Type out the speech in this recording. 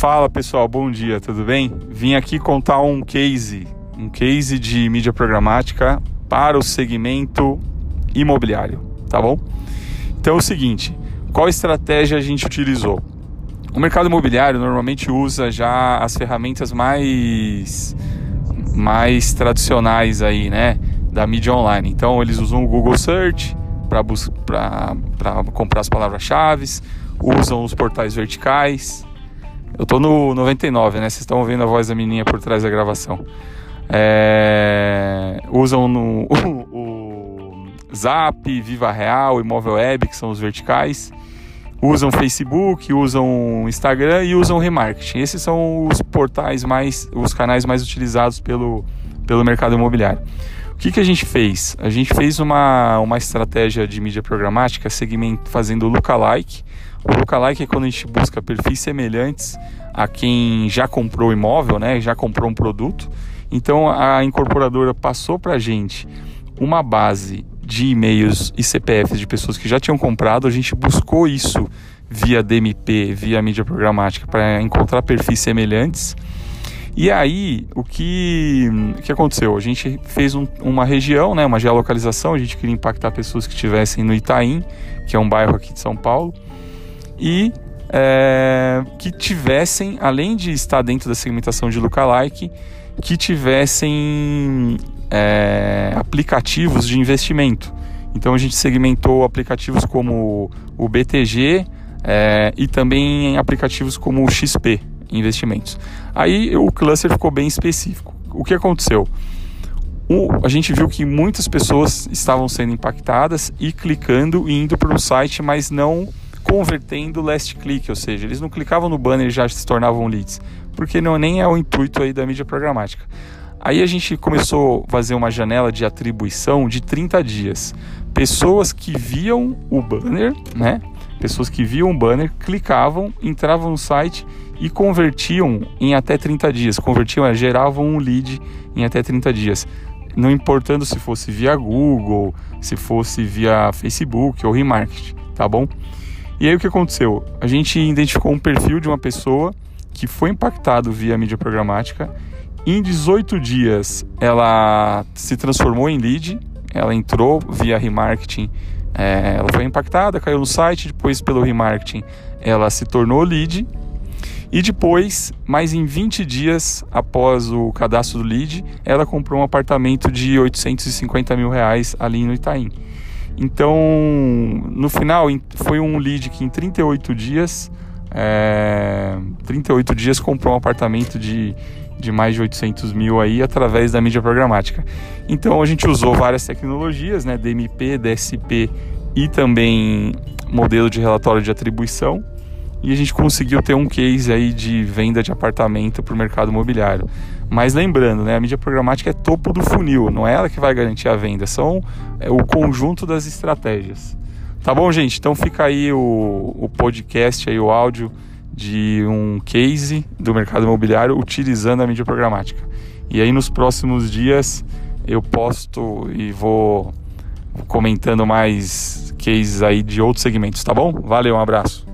Fala pessoal, bom dia, tudo bem? Vim aqui contar um case, um case de mídia programática para o segmento imobiliário, tá bom? Então é o seguinte, qual estratégia a gente utilizou? O mercado imobiliário normalmente usa já as ferramentas mais mais tradicionais aí, né, da mídia online. Então eles usam o Google Search para comprar as palavras-chave, usam os portais verticais. Eu tô no 99, né? Vocês estão ouvindo a voz da menina por trás da gravação. É... Usam no, o, Zap, Viva Real, Imóvel Web, que são os verticais usam Facebook, usam Instagram e usam remarketing. Esses são os portais mais, os canais mais utilizados pelo, pelo mercado imobiliário. O que, que a gente fez? A gente fez uma, uma estratégia de mídia programática segmento, fazendo lookalike. O lookalike é quando a gente busca perfis semelhantes a quem já comprou imóvel, né? já comprou um produto. Então a incorporadora passou para a gente uma base de e-mails e CPFs de pessoas que já tinham comprado, a gente buscou isso via DMP, via mídia programática, para encontrar perfis semelhantes. E aí, o que, o que aconteceu? A gente fez um, uma região, né, uma geolocalização, a gente queria impactar pessoas que estivessem no Itaim, que é um bairro aqui de São Paulo, e é, que tivessem, além de estar dentro da segmentação de lookalike, que tivessem é, aplicativos de investimento. Então a gente segmentou aplicativos como o BTG é, e também aplicativos como o XP Investimentos. Aí o cluster ficou bem específico. O que aconteceu? O, a gente viu que muitas pessoas estavam sendo impactadas e clicando e indo para o site, mas não convertendo last click, ou seja, eles não clicavam no banner e já se tornavam leads, porque não nem é o intuito aí da mídia programática. Aí a gente começou a fazer uma janela de atribuição de 30 dias. Pessoas que viam o banner, né? Pessoas que viam o banner, clicavam, entravam no site e convertiam em até 30 dias. Convertiam, é, geravam um lead em até 30 dias. Não importando se fosse via Google, se fosse via Facebook ou remarketing, tá bom? E aí o que aconteceu? A gente identificou um perfil de uma pessoa que foi impactado via mídia programática em 18 dias, ela se transformou em lead, ela entrou via remarketing, é, ela foi impactada, caiu no site, depois pelo remarketing ela se tornou lead. E depois, mais em 20 dias após o cadastro do lead, ela comprou um apartamento de 850 mil reais ali no Itaim. Então, no final, foi um lead que em 38 dias, é, 38 dias comprou um apartamento de de mais de 800 mil aí através da mídia programática. Então a gente usou várias tecnologias, né, DMP, DSP e também modelo de relatório de atribuição e a gente conseguiu ter um case aí de venda de apartamento para o mercado imobiliário. Mas lembrando, né, a mídia programática é topo do funil, não é ela que vai garantir a venda, são é, o conjunto das estratégias. Tá bom, gente? Então fica aí o, o podcast, aí o áudio de um case do mercado imobiliário utilizando a mídia programática. E aí nos próximos dias eu posto e vou comentando mais cases aí de outros segmentos, tá bom? Valeu, um abraço.